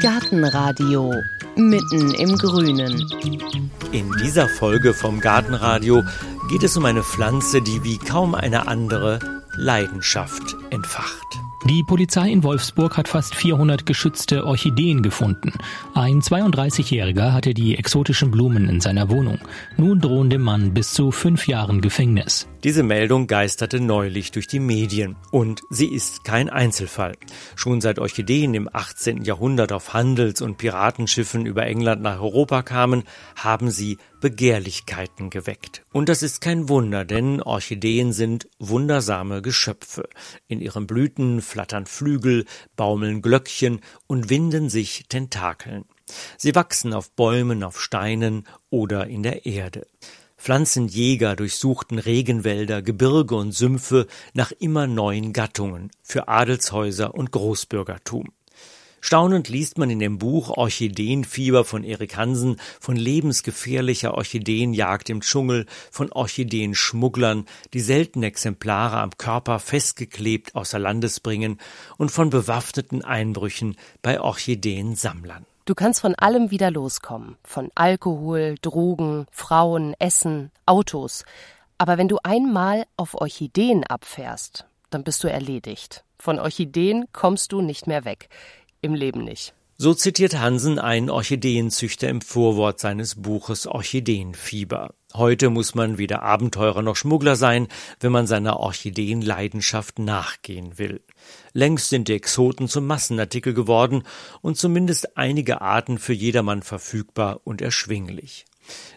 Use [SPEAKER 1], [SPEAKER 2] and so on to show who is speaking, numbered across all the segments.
[SPEAKER 1] Gartenradio mitten im Grünen.
[SPEAKER 2] In dieser Folge vom Gartenradio geht es um eine Pflanze, die wie kaum eine andere Leidenschaft entfacht.
[SPEAKER 3] Die Polizei in Wolfsburg hat fast 400 geschützte Orchideen gefunden. Ein 32-Jähriger hatte die exotischen Blumen in seiner Wohnung. Nun drohen dem Mann bis zu fünf Jahren Gefängnis.
[SPEAKER 2] Diese Meldung geisterte neulich durch die Medien und sie ist kein Einzelfall. Schon seit Orchideen im 18. Jahrhundert auf Handels- und Piratenschiffen über England nach Europa kamen, haben sie Begehrlichkeiten geweckt. Und das ist kein Wunder, denn Orchideen sind wundersame Geschöpfe. In ihren Blüten flattern Flügel, baumeln Glöckchen und winden sich Tentakeln. Sie wachsen auf Bäumen, auf Steinen oder in der Erde. Pflanzenjäger durchsuchten Regenwälder, Gebirge und Sümpfe nach immer neuen Gattungen für Adelshäuser und Großbürgertum. Staunend liest man in dem Buch Orchideenfieber von Erik Hansen von lebensgefährlicher Orchideenjagd im Dschungel, von Orchideenschmugglern, die seltene Exemplare am Körper festgeklebt außer Landes bringen und von bewaffneten Einbrüchen bei Orchideensammlern.
[SPEAKER 1] Du kannst von allem wieder loskommen. Von Alkohol, Drogen, Frauen, Essen, Autos. Aber wenn du einmal auf Orchideen abfährst, dann bist du erledigt. Von Orchideen kommst du nicht mehr weg. Im Leben nicht.
[SPEAKER 2] So zitiert Hansen einen Orchideenzüchter im Vorwort seines Buches Orchideenfieber. Heute muss man weder Abenteurer noch Schmuggler sein, wenn man seiner Orchideenleidenschaft nachgehen will. Längst sind die Exoten zum Massenartikel geworden und zumindest einige Arten für jedermann verfügbar und erschwinglich.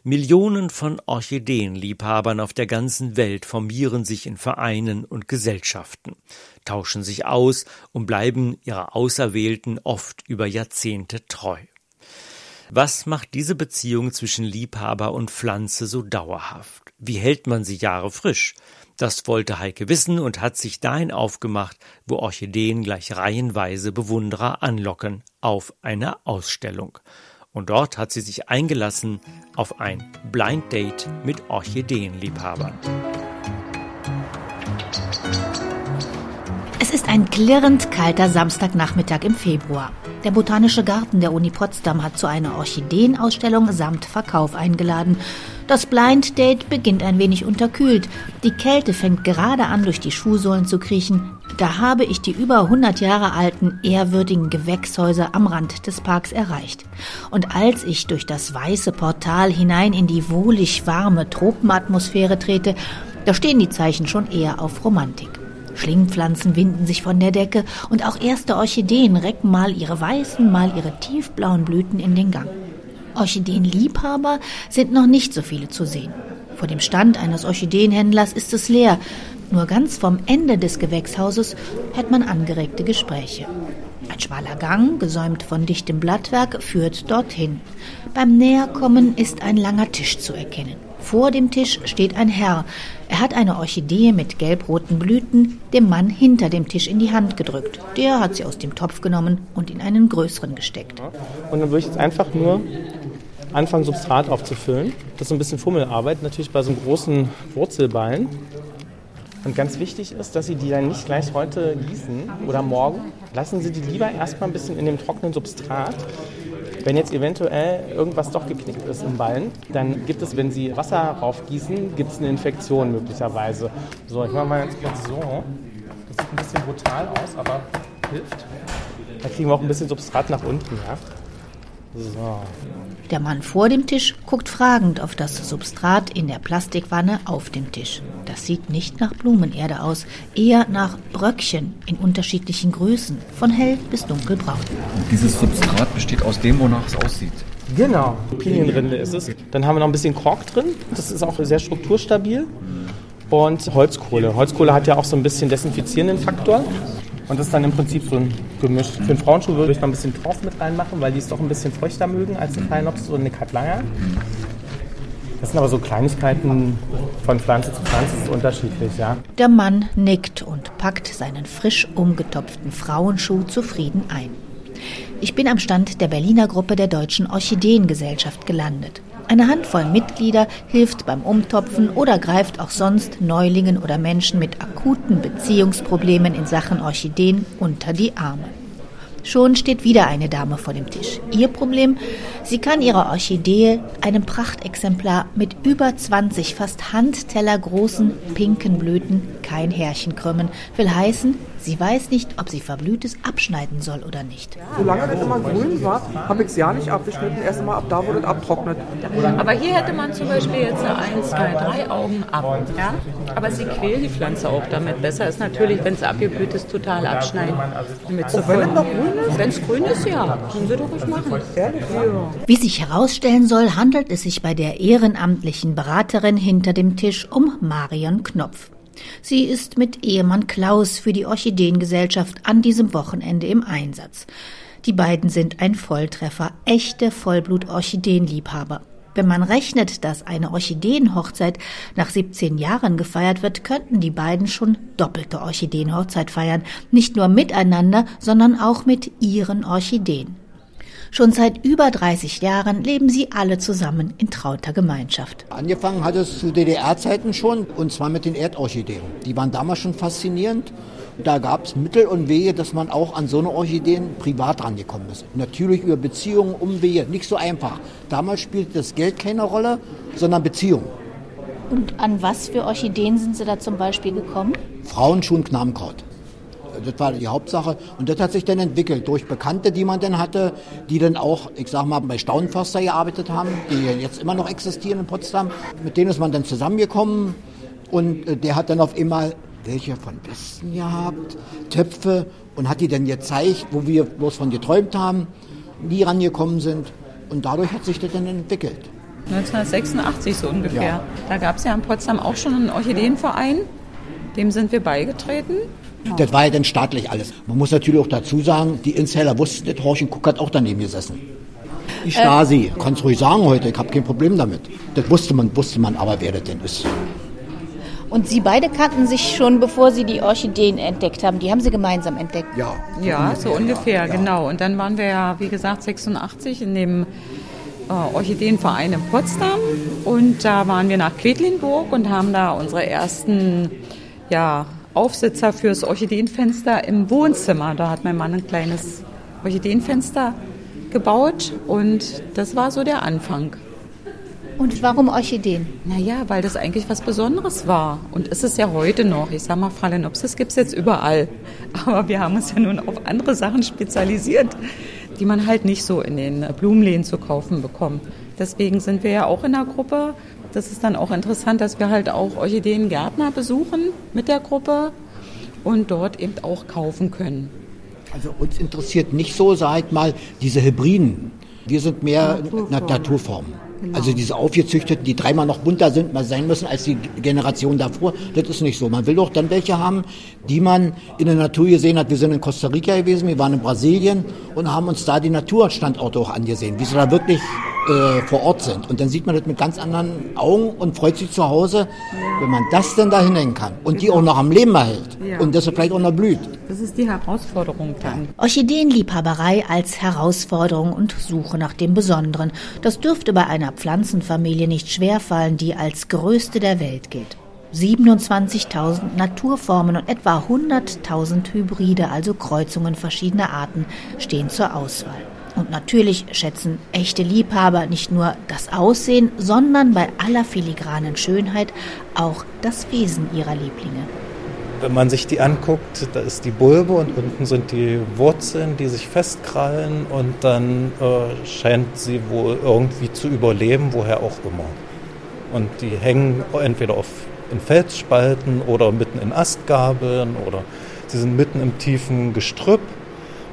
[SPEAKER 2] Millionen von Orchideenliebhabern auf der ganzen Welt formieren sich in Vereinen und Gesellschaften, tauschen sich aus und bleiben ihrer Auserwählten oft über Jahrzehnte treu. Was macht diese Beziehung zwischen Liebhaber und Pflanze so dauerhaft? Wie hält man sie Jahre frisch? Das wollte Heike wissen und hat sich dahin aufgemacht, wo Orchideen gleich reihenweise Bewunderer anlocken, auf eine Ausstellung und dort hat sie sich eingelassen auf ein Blind Date mit Orchideenliebhabern.
[SPEAKER 4] Ein klirrend kalter Samstagnachmittag im Februar. Der Botanische Garten der Uni Potsdam hat zu einer Orchideenausstellung samt Verkauf eingeladen. Das Blind Date beginnt ein wenig unterkühlt. Die Kälte fängt gerade an, durch die Schuhsohlen zu kriechen. Da habe ich die über 100 Jahre alten, ehrwürdigen Gewächshäuser am Rand des Parks erreicht. Und als ich durch das weiße Portal hinein in die wohlig warme Tropenatmosphäre trete, da stehen die Zeichen schon eher auf Romantik. Schlingpflanzen winden sich von der Decke und auch erste Orchideen recken mal ihre weißen, mal ihre tiefblauen Blüten in den Gang. Orchideenliebhaber sind noch nicht so viele zu sehen. Vor dem Stand eines Orchideenhändlers ist es leer. Nur ganz vom Ende des Gewächshauses hört man angeregte Gespräche. Ein schmaler Gang, gesäumt von dichtem Blattwerk, führt dorthin. Beim Näherkommen ist ein langer Tisch zu erkennen. Vor dem Tisch steht ein Herr. Er hat eine Orchidee mit gelbroten Blüten dem Mann hinter dem Tisch in die Hand gedrückt. Der hat sie aus dem Topf genommen und in einen größeren gesteckt.
[SPEAKER 5] Und dann würde ich jetzt einfach nur anfangen, Substrat aufzufüllen. Das ist ein bisschen Fummelarbeit, natürlich bei so einem großen Wurzelballen. Und ganz wichtig ist, dass Sie die dann nicht gleich heute gießen oder morgen. Lassen Sie die lieber erstmal ein bisschen in dem trockenen Substrat. Wenn jetzt eventuell irgendwas doch geknickt ist im Ballen, dann gibt es, wenn Sie Wasser raufgießen, gibt es eine Infektion möglicherweise. So, ich mache mal jetzt kurz so. Das sieht ein bisschen brutal aus, aber hilft. Da kriegen wir auch ein bisschen Substrat nach unten. Ja?
[SPEAKER 4] So. Der Mann vor dem Tisch guckt fragend auf das Substrat in der Plastikwanne auf dem Tisch. Das sieht nicht nach Blumenerde aus, eher nach Bröckchen in unterschiedlichen Größen, von hell bis dunkelbraun.
[SPEAKER 6] Und dieses Substrat besteht aus dem, wonach es aussieht.
[SPEAKER 5] Genau, Pinienrinde ist es. Dann haben wir noch ein bisschen Kork drin. Das ist auch sehr strukturstabil. Und Holzkohle. Holzkohle hat ja auch so ein bisschen desinfizierenden Faktor. Und das ist dann im Prinzip so ein Gemisch. Für einen Frauenschuh würde ich noch ein bisschen Torf mit reinmachen, weil die es doch ein bisschen feuchter mögen als ein Fallnops oder eine Katlanger. Das sind aber so Kleinigkeiten von Pflanze zu Pflanze, ist unterschiedlich, ja.
[SPEAKER 4] Der Mann nickt und packt seinen frisch umgetopften Frauenschuh zufrieden ein. Ich bin am Stand der Berliner Gruppe der Deutschen Orchideengesellschaft gelandet. Eine Handvoll Mitglieder hilft beim Umtopfen oder greift auch sonst Neulingen oder Menschen mit akuten Beziehungsproblemen in Sachen Orchideen unter die Arme. Schon steht wieder eine Dame vor dem Tisch. Ihr Problem? Sie kann ihrer Orchidee, einem Prachtexemplar mit über 20 fast handtellergroßen pinken Blüten, kein Härchen krümmen. Will heißen, sie weiß nicht, ob sie Verblühtes abschneiden soll oder nicht.
[SPEAKER 7] Solange das immer grün war, habe ich es ja nicht abgeschnitten. Erst mal ab da, wo das abtrocknet.
[SPEAKER 8] Aber hier hätte man zum Beispiel jetzt eins, zwei, drei Augen ab. Ja? Aber sie quält die Pflanze auch damit. Besser ist natürlich, wenn es abgeblüht ist, total abschneiden. Damit
[SPEAKER 7] Auch wenn es noch grün ist?
[SPEAKER 8] Wenn es grün ist, ja. Können Sie doch ruhig machen.
[SPEAKER 4] Wie sich herausstellen soll, handelt es sich bei der ehrenamtlichen Beraterin hinter dem Tisch um Marion Knopf. Sie ist mit Ehemann Klaus für die Orchideengesellschaft an diesem Wochenende im Einsatz. Die beiden sind ein Volltreffer, echte Vollblut-Orchideenliebhaber. Wenn man rechnet, dass eine Orchideenhochzeit nach 17 Jahren gefeiert wird, könnten die beiden schon doppelte Orchideenhochzeit feiern. Nicht nur miteinander, sondern auch mit ihren Orchideen. Schon seit über 30 Jahren leben sie alle zusammen in trauter Gemeinschaft.
[SPEAKER 9] Angefangen hat es zu DDR-Zeiten schon, und zwar mit den Erdorchideen. Die waren damals schon faszinierend. Da gab es Mittel und Wege, dass man auch an so eine Orchideen privat rangekommen ist. Natürlich über Beziehungen, Umwege, nicht so einfach. Damals spielte das Geld keine Rolle, sondern Beziehung.
[SPEAKER 4] Und an was für Orchideen sind Sie da zum Beispiel gekommen?
[SPEAKER 9] Frauenschuh und Knabenkraut. Das war die Hauptsache. Und das hat sich dann entwickelt durch Bekannte, die man dann hatte, die dann auch, ich sag mal, bei Staunförster gearbeitet haben, die jetzt immer noch existieren in Potsdam. Mit denen ist man dann zusammengekommen und äh, der hat dann auf einmal welche von Westen gehabt, Töpfe und hat die dann gezeigt, wo wir bloß von geträumt haben, nie rangekommen sind. Und dadurch hat sich das dann entwickelt.
[SPEAKER 8] 1986 so ungefähr.
[SPEAKER 9] Ja.
[SPEAKER 8] Da gab es ja in Potsdam auch schon einen Orchideenverein. Dem sind wir beigetreten.
[SPEAKER 9] Das war ja dann staatlich alles. Man muss natürlich auch dazu sagen, die Insider wussten das, Horchen Kuck hat auch daneben gesessen. Die Stasi, kannst ruhig sagen heute, ich habe kein Problem damit. Das wusste man, wusste man aber, wer das denn ist.
[SPEAKER 4] Und Sie beide kannten sich schon, bevor Sie die Orchideen entdeckt haben. Die haben Sie gemeinsam entdeckt.
[SPEAKER 9] Ja,
[SPEAKER 8] Ja, so ungefähr,
[SPEAKER 9] ja.
[SPEAKER 8] genau. Und dann waren wir ja, wie gesagt, 86 in dem äh, Orchideenverein in Potsdam. Und da waren wir nach Quedlinburg und haben da unsere ersten ja, Aufsitzer fürs Orchideenfenster im Wohnzimmer. Da hat mein Mann ein kleines Orchideenfenster gebaut und das war so der Anfang.
[SPEAKER 4] Und warum Orchideen?
[SPEAKER 8] Naja, weil das eigentlich was Besonderes war. Und ist es ja heute noch. Ich sag mal, Phalaenopsis gibt es jetzt überall. Aber wir haben uns ja nun auf andere Sachen spezialisiert, die man halt nicht so in den Blumenläden zu kaufen bekommt. Deswegen sind wir ja auch in der Gruppe. Das ist dann auch interessant, dass wir halt auch Orchideengärtner besuchen mit der Gruppe und dort eben auch kaufen können.
[SPEAKER 9] Also uns interessiert nicht so, sag ich mal, diese Hybriden. Wir sind mehr Naturformen. Naturformen. Also diese aufgezüchteten, die dreimal noch bunter sind, mal sein müssen als die Generation davor. Das ist nicht so. Man will doch dann welche haben, die man in der Natur gesehen hat. Wir sind in Costa Rica gewesen, wir waren in Brasilien und haben uns da die Naturstandorte auch angesehen, wie sie da wirklich äh, vor Ort sind. Und dann sieht man das mit ganz anderen Augen und freut sich zu Hause, wenn man das denn da hinhängen kann und die auch noch am Leben erhält
[SPEAKER 8] Ja.
[SPEAKER 9] und das vielleicht auch noch blüht.
[SPEAKER 8] Das ist die Herausforderung dann.
[SPEAKER 4] Orchideenliebhaberei als Herausforderung und Suche nach dem Besonderen. Das dürfte bei einer Pflanzenfamilie nicht schwerfallen, die als größte der Welt gilt. 27.000 Naturformen und etwa 100.000 Hybride, also Kreuzungen verschiedener Arten, stehen zur Auswahl. Und natürlich schätzen echte Liebhaber nicht nur das Aussehen, sondern bei aller filigranen Schönheit auch das Wesen ihrer Lieblinge.
[SPEAKER 5] Wenn man sich die anguckt, da ist die Bulbe und unten sind die Wurzeln, die sich festkrallen und dann äh, scheint sie wohl irgendwie zu überleben, woher auch immer. Und die hängen entweder auf, in Felsspalten oder mitten in Astgabeln oder sie sind mitten im tiefen Gestrüpp.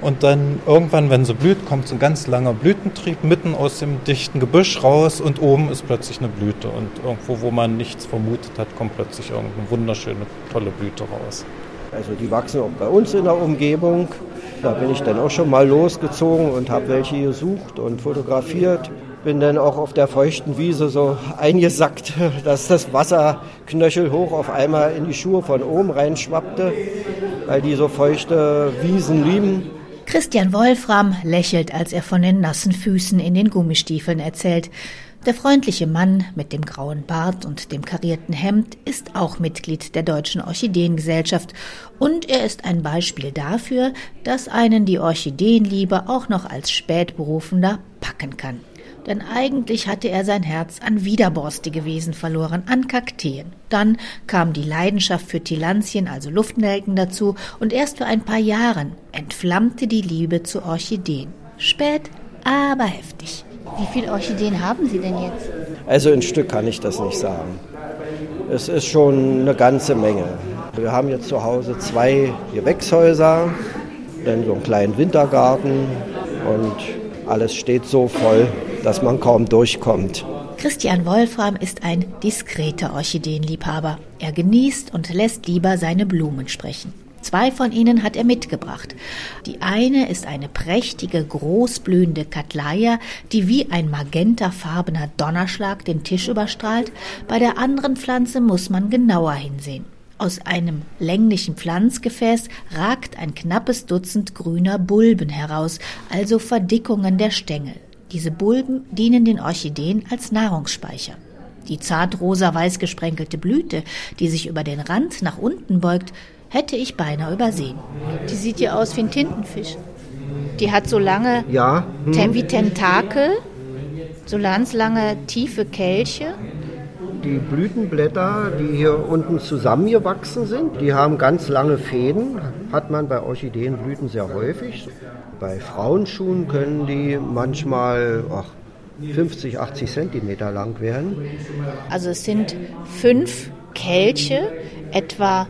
[SPEAKER 5] Und dann irgendwann, wenn sie blüht, kommt so ein ganz langer Blütentrieb mitten aus dem dichten Gebüsch raus und oben ist plötzlich eine Blüte. Und irgendwo, wo man nichts vermutet hat, kommt plötzlich irgendeine wunderschöne, tolle Blüte raus.
[SPEAKER 10] Also die wachsen auch bei uns in der Umgebung. Da bin ich dann auch schon mal losgezogen und habe welche gesucht und fotografiert. Bin dann auch auf der feuchten Wiese so eingesackt, dass das Wasser knöchelhoch auf einmal in die Schuhe von oben reinschwappte, weil die so feuchte Wiesen lieben.
[SPEAKER 4] Christian Wolfram lächelt, als er von den nassen Füßen in den Gummistiefeln erzählt. Der freundliche Mann mit dem grauen Bart und dem karierten Hemd ist auch Mitglied der Deutschen Orchideengesellschaft und er ist ein Beispiel dafür, dass einen die Orchideenliebe auch noch als Spätberufender packen kann denn eigentlich hatte er sein Herz an widerborstige Wesen verloren, an Kakteen. Dann kam die Leidenschaft für Tillandien, also Luftnelken, dazu, und erst vor ein paar Jahren entflammte die Liebe zu Orchideen. Spät, aber heftig. Wie viele Orchideen haben Sie denn jetzt?
[SPEAKER 10] Also ein Stück kann ich das nicht sagen. Es ist schon eine ganze Menge. Wir haben jetzt zu Hause zwei Gewächshäuser, dann so einen kleinen Wintergarten und alles steht so voll, dass man kaum durchkommt.
[SPEAKER 4] Christian Wolfram ist ein diskreter Orchideenliebhaber. Er genießt und lässt lieber seine Blumen sprechen. Zwei von ihnen hat er mitgebracht. Die eine ist eine prächtige, großblühende Katleia, die wie ein magentafarbener Donnerschlag den Tisch überstrahlt. Bei der anderen Pflanze muss man genauer hinsehen. Aus einem länglichen Pflanzgefäß ragt ein knappes Dutzend grüner Bulben heraus, also Verdickungen der Stängel. Diese Bulben dienen den Orchideen als Nahrungsspeicher. Die zart rosa-weiß gesprenkelte Blüte, die sich über den Rand nach unten beugt, hätte ich beinahe übersehen. Die sieht ja aus wie ein Tintenfisch. Die hat so lange
[SPEAKER 10] ja.
[SPEAKER 4] hm. wie Tentakel, so ganz lange tiefe Kelche.
[SPEAKER 10] Die Blütenblätter, die hier unten zusammengewachsen sind, die haben ganz lange Fäden, hat man bei Orchideenblüten sehr häufig. Bei Frauenschuhen können die manchmal ach, 50, 80 Zentimeter lang werden.
[SPEAKER 4] Also es sind fünf Kelche, etwa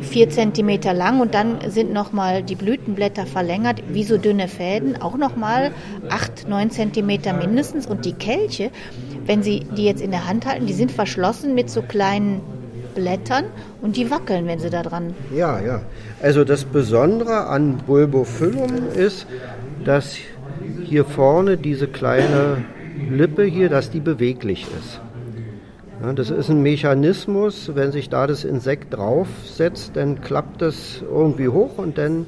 [SPEAKER 4] vier Zentimeter lang und dann sind nochmal die Blütenblätter verlängert, wie so dünne Fäden, auch nochmal acht, neun Zentimeter mindestens. Und die Kelche, wenn Sie die jetzt in der Hand halten, die sind verschlossen mit so kleinen Blättern und die wackeln, wenn sie da dran.
[SPEAKER 10] Ja, ja. Also das Besondere an Bulbophyllum ist, dass hier vorne diese kleine Lippe hier, dass die beweglich ist. Ja, das ist ein Mechanismus, wenn sich da das Insekt draufsetzt, dann klappt das irgendwie hoch und dann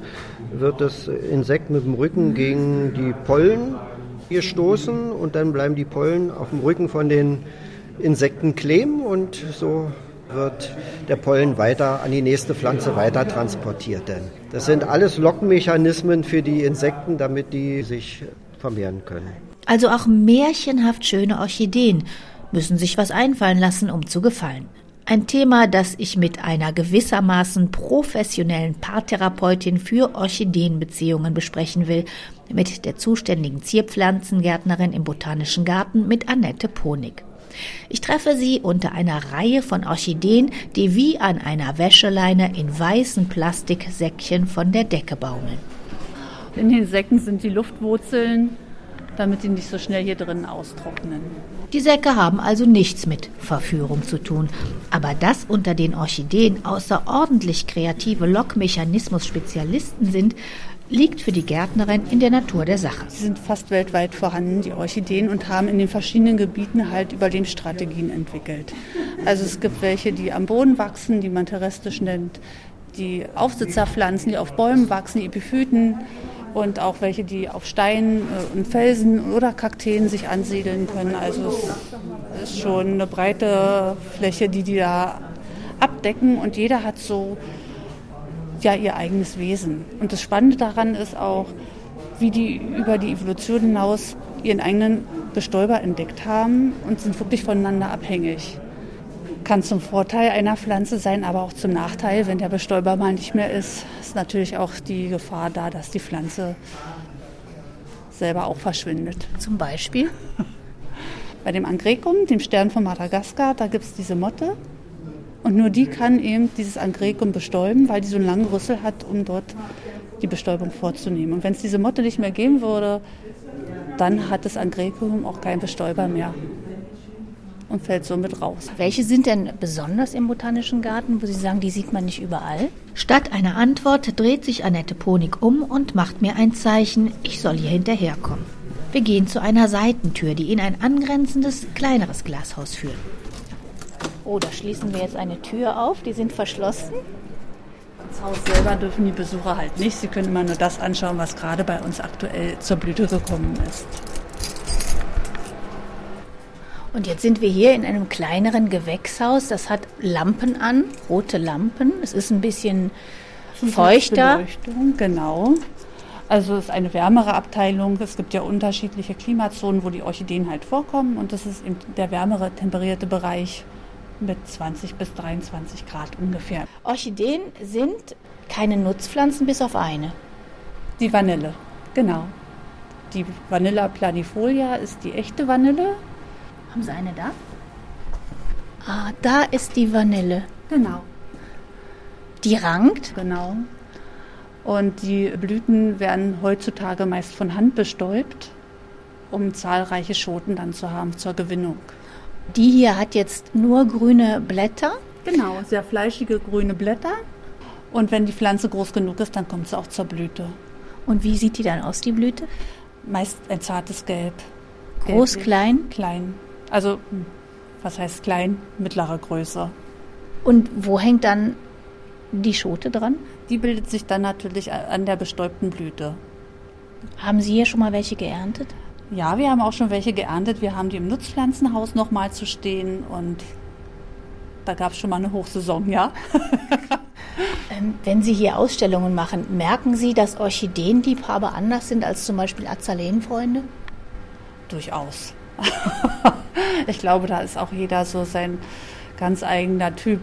[SPEAKER 10] wird das Insekt mit dem Rücken gegen die Pollen gestoßen und dann bleiben die Pollen auf dem Rücken von den Insekten kleben und so wird der Pollen weiter an die nächste Pflanze weiter transportiert. Denn das sind alles Lockmechanismen für die Insekten, damit die sich vermehren können.
[SPEAKER 4] Also auch märchenhaft schöne Orchideen müssen sich was einfallen lassen, um zu gefallen. Ein Thema, das ich mit einer gewissermaßen professionellen Paartherapeutin für Orchideenbeziehungen besprechen will, mit der zuständigen Zierpflanzengärtnerin im Botanischen Garten mit Annette Ponig. Ich treffe sie unter einer Reihe von Orchideen, die wie an einer Wäscheleine in weißen Plastiksäckchen von der Decke baumeln.
[SPEAKER 11] In den Säcken sind die Luftwurzeln, damit die nicht so schnell hier drinnen austrocknen.
[SPEAKER 4] Die Säcke haben also nichts mit Verführung zu tun. Aber dass unter den Orchideen außerordentlich kreative Lockmechanismus-Spezialisten sind, liegt für die Gärtnerin in der Natur der Sache.
[SPEAKER 11] Sie sind fast weltweit vorhanden, die Orchideen, und haben in den verschiedenen Gebieten halt Überlebensstrategien entwickelt. Also es gibt welche, die am Boden wachsen, die man terrestrisch nennt, die Aufsitzerpflanzen, die auf Bäumen wachsen, die Epiphyten und auch welche, die auf Steinen äh, und Felsen oder Kakteen sich ansiedeln können. Also es ist schon eine breite Fläche, die die da abdecken und jeder hat so ja ihr eigenes Wesen. Und das Spannende daran ist auch, wie die über die Evolution hinaus ihren eigenen Bestäuber entdeckt haben und sind wirklich voneinander abhängig. Kann zum Vorteil einer Pflanze sein, aber auch zum Nachteil. Wenn der Bestäuber mal nicht mehr ist, ist natürlich auch die Gefahr da, dass die Pflanze selber auch verschwindet.
[SPEAKER 4] Zum Beispiel?
[SPEAKER 11] Bei dem Angrecum, dem Stern von Madagaskar, da gibt es diese Motte, und nur die kann eben dieses Angrekum bestäuben, weil die so einen langen Rüssel hat, um dort die Bestäubung vorzunehmen. Und wenn es diese Motte nicht mehr geben würde, dann hat das Angrekum auch keinen Bestäuber mehr und fällt somit raus.
[SPEAKER 4] Welche sind denn besonders im Botanischen Garten, wo Sie sagen, die sieht man nicht überall? Statt einer Antwort dreht sich Annette Ponig um und macht mir ein Zeichen, ich soll hier hinterherkommen. Wir gehen zu einer Seitentür, die in ein angrenzendes, kleineres Glashaus führt. Oh, da schließen wir jetzt eine Tür auf. Die sind verschlossen.
[SPEAKER 11] Das Haus selber dürfen die Besucher halt nicht. Sie können immer nur das anschauen, was gerade bei uns aktuell zur Blüte gekommen ist.
[SPEAKER 4] Und jetzt sind wir hier in einem kleineren Gewächshaus. Das hat Lampen an, rote Lampen. Es ist ein bisschen feuchter.
[SPEAKER 11] Genau. Also es ist eine wärmere Abteilung. Es gibt ja unterschiedliche Klimazonen, wo die Orchideen halt vorkommen. Und das ist eben der wärmere, temperierte Bereich mit 20 bis 23 Grad ungefähr.
[SPEAKER 4] Orchideen sind keine Nutzpflanzen bis auf eine.
[SPEAKER 11] Die Vanille, genau. Die Vanilla planifolia ist die echte Vanille.
[SPEAKER 4] Haben Sie eine da? Ah, da ist die Vanille.
[SPEAKER 11] Genau.
[SPEAKER 4] Die rankt?
[SPEAKER 11] Genau. Und die Blüten werden heutzutage meist von Hand bestäubt, um zahlreiche Schoten dann zu haben zur Gewinnung.
[SPEAKER 4] Die hier hat jetzt nur grüne Blätter?
[SPEAKER 11] Genau, sehr fleischige grüne Blätter. Und wenn die Pflanze groß genug ist, dann kommt sie auch zur Blüte.
[SPEAKER 4] Und wie sieht die dann aus, die Blüte?
[SPEAKER 11] Meist ein zartes Gelb.
[SPEAKER 4] Groß, Gelblich. klein?
[SPEAKER 11] Klein. Also, was heißt klein? Mittlere Größe.
[SPEAKER 4] Und wo hängt dann die Schote dran?
[SPEAKER 11] Die bildet sich dann natürlich an der bestäubten Blüte.
[SPEAKER 4] Haben Sie hier schon mal welche geerntet?
[SPEAKER 11] Ja, wir haben auch schon welche geerntet. Wir haben die im Nutzpflanzenhaus noch mal zu stehen und da gab es schon mal eine Hochsaison, ja.
[SPEAKER 4] ähm, wenn Sie hier Ausstellungen machen, merken Sie, dass Orchideenliebhaber anders sind als zum Beispiel Azaleenfreunde?
[SPEAKER 11] Durchaus. ich glaube, da ist auch jeder so sein ganz eigener Typ.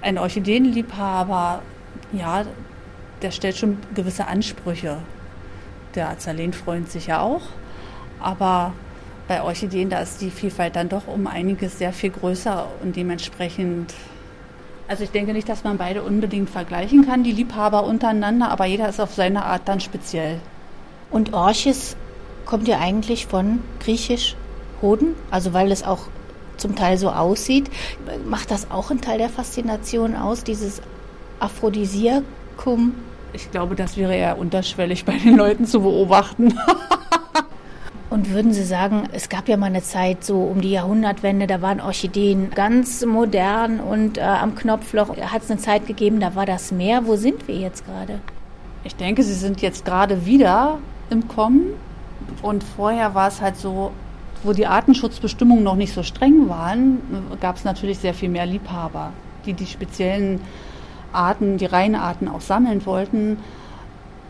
[SPEAKER 11] Ein Orchideenliebhaber, ja, der stellt schon gewisse Ansprüche. Der Azaleenfreund sicher auch. Aber bei Orchideen, da ist die Vielfalt dann doch um einiges sehr viel größer und dementsprechend. Also ich denke nicht, dass man beide unbedingt vergleichen kann, die Liebhaber untereinander, aber jeder ist auf seine Art dann speziell.
[SPEAKER 4] Und Orchis kommt ja eigentlich von griechisch Hoden, also weil es auch zum Teil so aussieht. Macht das auch einen Teil der Faszination aus, dieses Aphrodisiakum?
[SPEAKER 11] Ich glaube, das wäre eher unterschwellig bei den Leuten zu beobachten.
[SPEAKER 4] Und würden Sie sagen, es gab ja mal eine Zeit so um die Jahrhundertwende, da waren Orchideen ganz modern und äh, am Knopfloch hat es eine Zeit gegeben, da war das mehr. Wo sind wir jetzt gerade?
[SPEAKER 11] Ich denke, sie sind jetzt gerade wieder im Kommen. Und vorher war es halt so, wo die Artenschutzbestimmungen noch nicht so streng waren, gab es natürlich sehr viel mehr Liebhaber, die die speziellen Arten, die Reihenarten auch sammeln wollten.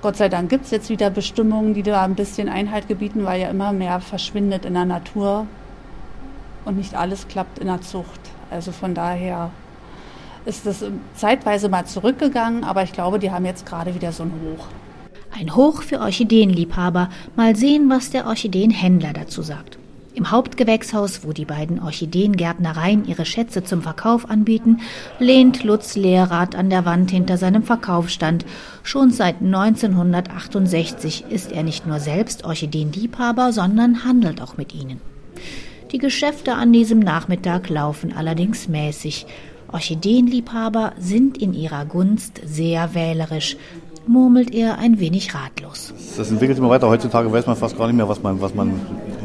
[SPEAKER 11] Gott sei Dank gibt es jetzt wieder Bestimmungen, die da ein bisschen Einhalt gebieten, weil ja immer mehr verschwindet in der Natur und nicht alles klappt in der Zucht. Also von daher ist es zeitweise mal zurückgegangen, aber ich glaube, die haben jetzt gerade wieder so ein Hoch.
[SPEAKER 4] Ein Hoch für Orchideenliebhaber. Mal sehen, was der Orchideenhändler dazu sagt. Im Hauptgewächshaus, wo die beiden Orchideengärtnereien ihre Schätze zum Verkauf anbieten, lehnt Lutz Lehrrad an der Wand hinter seinem Verkaufsstand. Schon seit 1968 ist er nicht nur selbst Orchideenliebhaber, sondern handelt auch mit ihnen. Die Geschäfte an diesem Nachmittag laufen allerdings mäßig. Orchideenliebhaber sind in ihrer Gunst sehr wählerisch murmelt er ein wenig ratlos.
[SPEAKER 12] Das entwickelt immer weiter. Heutzutage weiß man fast gar nicht mehr, was man, was man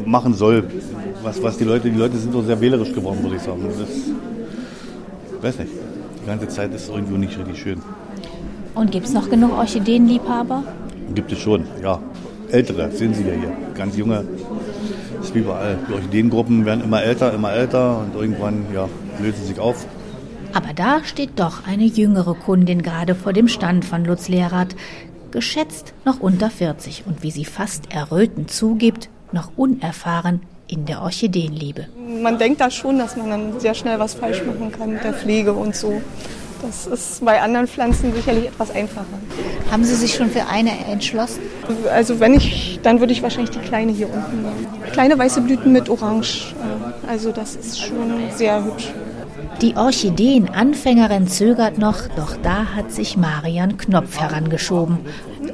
[SPEAKER 12] machen soll. Was, was die Leute, die Leute sind so sehr wählerisch geworden, muss ich sagen. Das, weiß nicht. Die ganze Zeit ist irgendwie nicht richtig schön.
[SPEAKER 4] Und gibt es noch genug Orchideenliebhaber?
[SPEAKER 12] Gibt es schon, ja. Ältere, sehen Sie ja hier. Ganz junge. Das ist wie überall. Die Orchideengruppen werden immer älter, immer älter und irgendwann ja, lösen sie sich auf.
[SPEAKER 4] Aber da steht doch eine jüngere Kundin gerade vor dem Stand von Lutz Lehrath, geschätzt noch unter 40 und wie sie fast errötend zugibt, noch unerfahren in der Orchideenliebe.
[SPEAKER 13] Man denkt da schon, dass man dann sehr schnell was falsch machen kann mit der Pflege und so. Das ist bei anderen Pflanzen sicherlich etwas einfacher.
[SPEAKER 4] Haben Sie sich schon für eine entschlossen?
[SPEAKER 13] Also wenn ich, dann würde ich wahrscheinlich die kleine hier unten nehmen. Kleine weiße Blüten mit Orange. Also das ist schon sehr hübsch.
[SPEAKER 4] Die Orchideenanfängerin zögert noch, doch da hat sich Marian Knopf herangeschoben.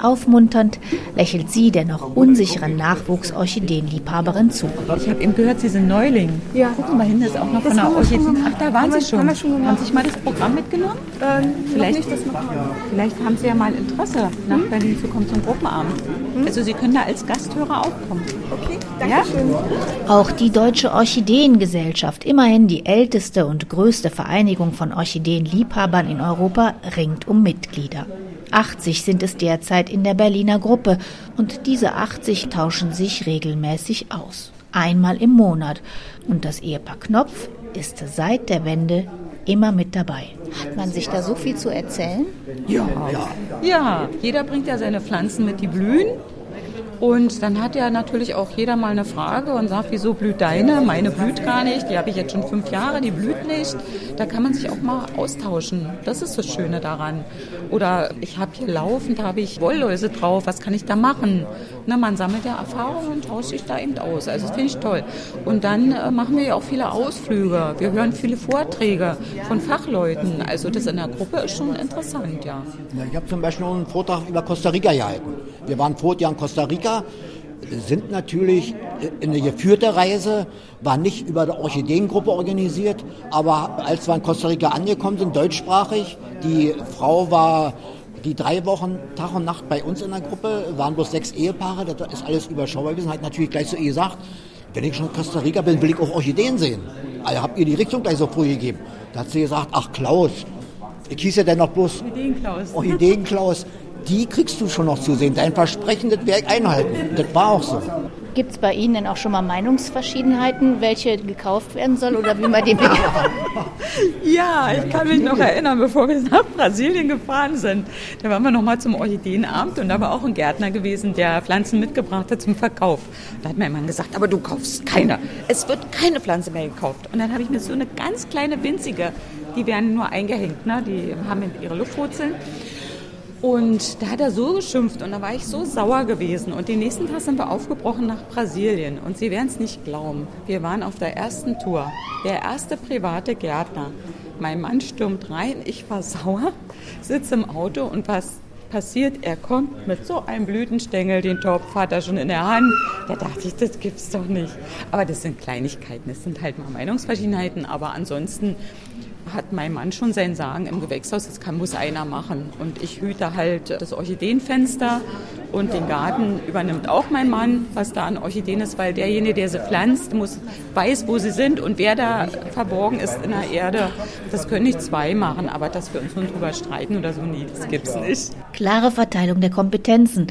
[SPEAKER 4] Aufmunternd lächelt sie der noch unsicheren Nachwuchs-Orchideenliebhaberin zu.
[SPEAKER 8] Ich habe eben gehört, Sie sind Neuling. Ja. Gucken wir hin, das ist auch noch das von der Orchideen. Ach, da waren Sie schon. Haben, schon haben Sie sich mal das Programm mitgenommen? Ähm, vielleicht, nicht, das vielleicht haben Sie ja mal Interesse, nach hm? Berlin zu kommen zum Gruppenabend. Hm? Also Sie können da als Gasthörer auch kommen.
[SPEAKER 13] Okay, danke ja? schön.
[SPEAKER 4] Auch die Deutsche Orchideengesellschaft, immerhin die älteste und größte Vereinigung von Orchideenliebhabern in Europa, ringt um Mitglieder. 80 sind es derzeit in der Berliner Gruppe und diese 80 tauschen sich regelmäßig aus. einmal im Monat. Und das Ehepaar Knopf ist seit der Wende immer mit dabei.
[SPEAKER 14] Hat man sich da so viel zu erzählen?
[SPEAKER 8] Ja, ja. Ja, jeder bringt ja seine Pflanzen mit, die blühen. Und dann hat ja natürlich auch jeder mal eine Frage und sagt, wieso blüht deine? Meine blüht gar nicht. Die habe ich jetzt schon fünf Jahre, die blüht nicht. Da kann man sich auch mal austauschen. Das ist das Schöne daran. Oder ich habe hier laufend, da habe ich Wollläuse drauf. Was kann ich da machen? Na, man sammelt ja Erfahrungen und tauscht sich da eben aus. Also das finde ich toll. Und dann äh, machen wir ja auch viele Ausflüge. Wir hören viele Vorträge von Fachleuten. Also das in der Gruppe ist schon interessant, ja.
[SPEAKER 9] ja ich habe zum Beispiel einen Vortrag über Costa Rica gehalten. Wir waren vor Jahr in Costa Rica, sind natürlich eine geführte Reise, war nicht über die Orchideengruppe organisiert, aber als wir in Costa Rica angekommen sind, deutschsprachig, die Frau war die drei Wochen Tag und Nacht bei uns in der Gruppe, waren bloß sechs Ehepaare, das ist alles überschaubar gewesen, hat natürlich gleich zu ihr gesagt, wenn ich schon in Costa Rica bin, will ich auch Orchideen sehen. Also habt ihr die Richtung gleich so früh gegeben. Da hat sie gesagt, ach Klaus, ich hieß ja dann noch bloß
[SPEAKER 8] Orchideenklaus.
[SPEAKER 9] Orchideenklaus die kriegst du schon noch zu sehen. Dein Versprechen, das werde ich einhalten. Das war auch so.
[SPEAKER 14] Gibt es bei Ihnen denn auch schon mal Meinungsverschiedenheiten, welche gekauft werden soll oder wie man die
[SPEAKER 8] Ja, ich kann mich noch erinnern, bevor wir nach Brasilien gefahren sind. Da waren wir noch mal zum Orchideenabend und da war auch ein Gärtner gewesen, der Pflanzen mitgebracht hat zum Verkauf. Da hat mein Mann gesagt, aber du kaufst keine. Es wird keine Pflanze mehr gekauft. Und dann habe ich mir so eine ganz kleine winzige, die werden nur eingehängt, ne? die haben ihre Luftwurzeln. Und da hat er so geschimpft und da war ich so sauer gewesen. Und den nächsten Tag sind wir aufgebrochen nach Brasilien. Und Sie werden es nicht glauben. Wir waren auf der ersten Tour. Der erste private Gärtner. Mein Mann stürmt rein, ich war sauer, sitze im Auto und was passiert? Er kommt mit so einem Blütenstängel, den Topf hat er schon in der Hand. Da dachte ich, das gibt's doch nicht. Aber das sind Kleinigkeiten, das sind halt mal Meinungsverschiedenheiten. Aber ansonsten hat mein Mann schon sein Sagen im Gewächshaus, das kann, muss einer machen. Und ich hüte halt das Orchideenfenster und den Garten übernimmt auch mein Mann, was da an Orchideen ist, weil derjenige, der sie pflanzt, muss, weiß, wo sie sind und wer da verborgen ist in der Erde. Das können nicht zwei machen, aber dass wir uns nun drüber streiten oder so, nie, das gibt's nicht.
[SPEAKER 4] Klare Verteilung der Kompetenzen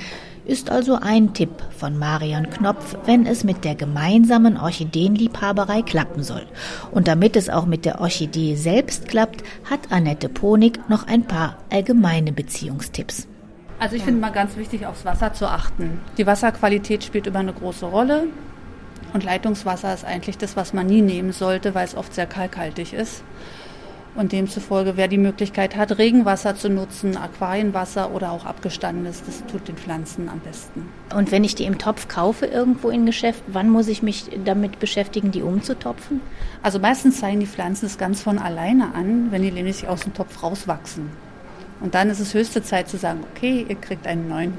[SPEAKER 4] ist also ein Tipp von Marion Knopf, wenn es mit der gemeinsamen Orchideenliebhaberei klappen soll. Und damit es auch mit der Orchidee selbst klappt, hat Annette Ponig noch ein paar allgemeine Beziehungstipps.
[SPEAKER 11] Also ich finde mal ganz wichtig, aufs Wasser zu achten. Die Wasserqualität spielt immer eine große Rolle. Und Leitungswasser ist eigentlich das, was man nie nehmen sollte, weil es oft sehr kalkhaltig ist. Und demzufolge, wer die Möglichkeit hat, Regenwasser zu nutzen, Aquarienwasser oder auch abgestandenes, das tut den Pflanzen am besten.
[SPEAKER 14] Und wenn ich die im Topf kaufe irgendwo in Geschäft, wann muss ich mich damit beschäftigen, die umzutopfen?
[SPEAKER 11] Also meistens zeigen die Pflanzen es ganz von alleine an, wenn die nämlich aus dem Topf rauswachsen. Und dann ist es höchste Zeit zu sagen, okay, ihr kriegt einen neuen.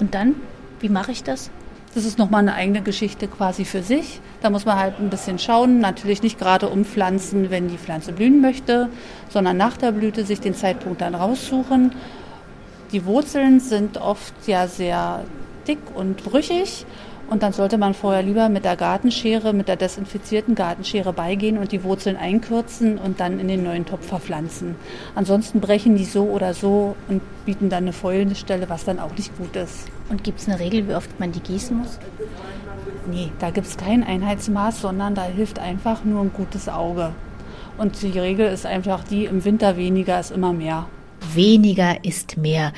[SPEAKER 14] Und dann, wie mache ich das?
[SPEAKER 11] Das ist nochmal eine eigene Geschichte quasi für sich. Da muss man halt ein bisschen schauen. Natürlich nicht gerade umpflanzen, wenn die Pflanze blühen möchte, sondern nach der Blüte sich den Zeitpunkt dann raussuchen. Die Wurzeln sind oft ja sehr dick und brüchig und dann sollte man vorher lieber mit der Gartenschere, mit der desinfizierten Gartenschere beigehen und die Wurzeln einkürzen und dann in den neuen Topf verpflanzen. Ansonsten brechen die so oder so und bieten dann eine fäulende Stelle, was dann auch nicht gut ist.
[SPEAKER 14] Und gibt es eine Regel, wie oft man die gießen muss?
[SPEAKER 11] Nee, da gibt es kein Einheitsmaß, sondern da hilft einfach nur ein gutes Auge. Und die Regel ist einfach die, im Winter weniger ist immer mehr.
[SPEAKER 4] Weniger ist mehr.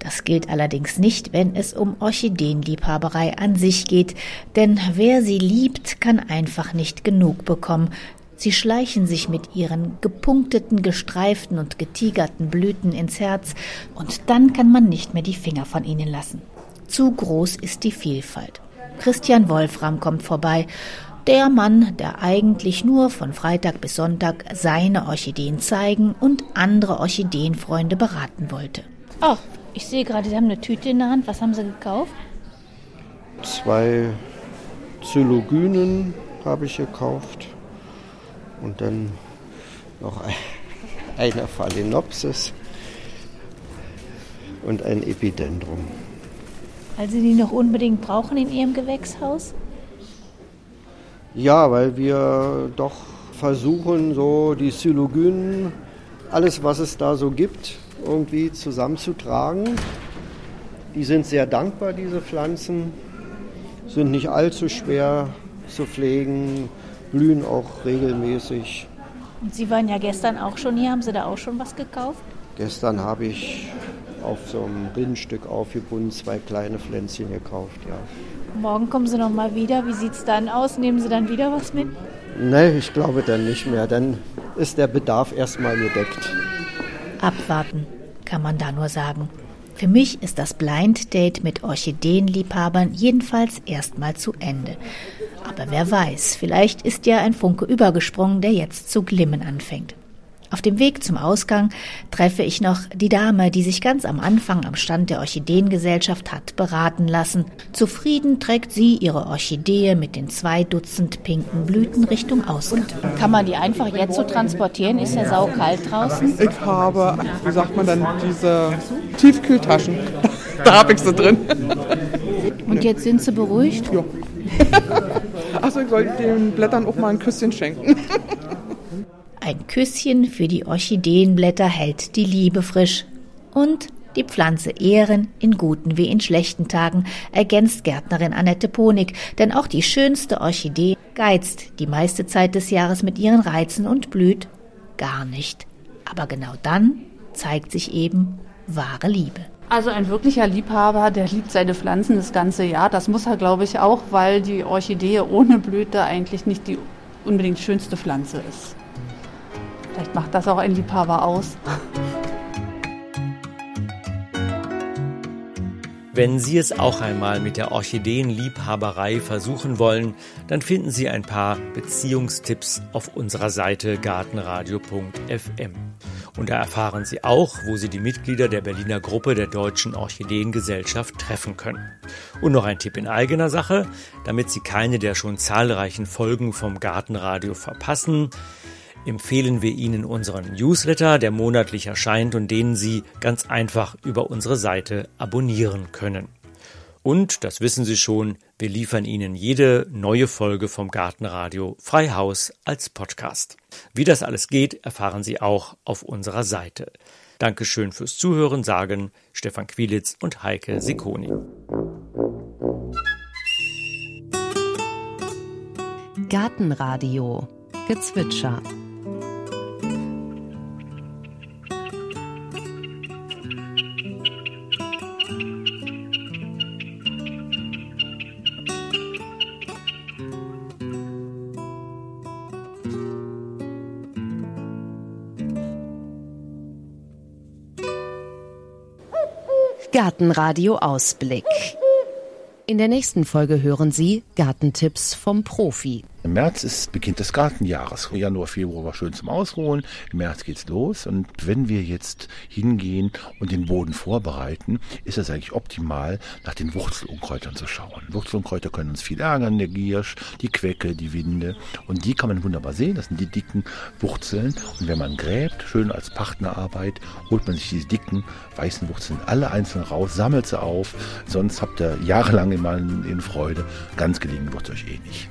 [SPEAKER 4] Das gilt allerdings nicht, wenn es um Orchideenliebhaberei an sich geht, denn wer sie liebt, kann einfach nicht genug bekommen. Sie schleichen sich mit ihren gepunkteten, gestreiften und getigerten Blüten ins Herz, und dann kann man nicht mehr die Finger von ihnen lassen. Zu groß ist die Vielfalt. Christian Wolfram kommt vorbei, der Mann, der eigentlich nur von Freitag bis Sonntag seine Orchideen zeigen und andere Orchideenfreunde beraten wollte.
[SPEAKER 14] Oh, ich sehe gerade, Sie haben eine Tüte in der Hand. Was haben Sie gekauft?
[SPEAKER 10] Zwei Zylogynen habe ich gekauft und dann noch eine Phalaenopsis und ein Epidendrum.
[SPEAKER 14] Weil Sie die noch unbedingt brauchen in Ihrem Gewächshaus?
[SPEAKER 10] Ja, weil wir doch versuchen, so die Zylogynen, alles was es da so gibt, irgendwie zusammenzutragen. Die sind sehr dankbar, diese Pflanzen. sind nicht allzu schwer zu pflegen, blühen auch regelmäßig.
[SPEAKER 14] Und Sie waren ja gestern auch schon hier. Haben Sie da auch schon was gekauft?
[SPEAKER 10] Gestern habe ich auf so einem Rindstück aufgebunden zwei kleine Pflänzchen gekauft, ja.
[SPEAKER 14] Morgen kommen Sie noch mal wieder. Wie sieht es dann aus? Nehmen Sie dann wieder was mit?
[SPEAKER 10] Nee, ich glaube dann nicht mehr. Dann ist der Bedarf erstmal gedeckt.
[SPEAKER 4] Abwarten, kann man da nur sagen. Für mich ist das Blind Date mit Orchideenliebhabern jedenfalls erstmal zu Ende. Aber wer weiß, vielleicht ist ja ein Funke übergesprungen, der jetzt zu glimmen anfängt. Auf dem Weg zum Ausgang treffe ich noch die Dame, die sich ganz am Anfang am Stand der Orchideengesellschaft hat beraten lassen. Zufrieden trägt sie ihre Orchidee mit den zwei Dutzend pinken Blüten Richtung Ausgang.
[SPEAKER 14] Und kann man die einfach jetzt so transportieren? Ist ja saukalt draußen.
[SPEAKER 7] Ich habe, wie sagt man dann, diese Tiefkühltaschen. da habe ich sie drin.
[SPEAKER 14] Und jetzt sind sie beruhigt?
[SPEAKER 7] Ja. Achso, ich soll den Blättern auch mal ein Küsschen schenken.
[SPEAKER 4] Ein Küsschen für die Orchideenblätter hält die Liebe frisch. Und die Pflanze ehren, in guten wie in schlechten Tagen, ergänzt Gärtnerin Annette Ponig, denn auch die schönste Orchidee geizt die meiste Zeit des Jahres mit ihren Reizen und blüht gar nicht. Aber genau dann zeigt sich eben wahre Liebe.
[SPEAKER 11] Also ein wirklicher Liebhaber, der liebt seine Pflanzen das ganze Jahr. Das muss er, glaube ich, auch, weil die Orchidee ohne Blüte eigentlich nicht die unbedingt schönste Pflanze ist. Vielleicht macht das auch ein Liebhaber aus.
[SPEAKER 2] Wenn Sie es auch einmal mit der Orchideenliebhaberei versuchen wollen, dann finden Sie ein paar Beziehungstipps auf unserer Seite gartenradio.fm. Und da erfahren Sie auch, wo Sie die Mitglieder der Berliner Gruppe der Deutschen Orchideengesellschaft treffen können. Und noch ein Tipp in eigener Sache, damit Sie keine der schon zahlreichen Folgen vom Gartenradio verpassen empfehlen wir Ihnen unseren Newsletter, der monatlich erscheint und den Sie ganz einfach über unsere Seite abonnieren können. Und, das wissen Sie schon, wir liefern Ihnen jede neue Folge vom Gartenradio Freihaus als Podcast. Wie das alles geht, erfahren Sie auch auf unserer Seite. Dankeschön fürs Zuhören, sagen Stefan Quilitz und Heike Sikoni.
[SPEAKER 1] Gartenradio Gezwitscher Gartenradio Ausblick. In der nächsten Folge hören Sie Gartentipps vom Profi.
[SPEAKER 15] Im März ist Beginn des Gartenjahres. Januar, Februar war schön zum Ausruhen. Im März geht's los. Und wenn wir jetzt hingehen und den Boden vorbereiten, ist es eigentlich optimal, nach den Wurzelunkräutern zu schauen. Wurzelunkräuter können uns viel ärgern, der Giersch, die Quecke, die Winde. Und die kann man wunderbar sehen. Das sind die dicken Wurzeln. Und wenn man gräbt, schön als Partnerarbeit, holt man sich diese dicken, weißen Wurzeln alle einzeln raus, sammelt sie auf. Sonst habt ihr jahrelang immer in Freude. Ganz gelingen wird euch eh nicht.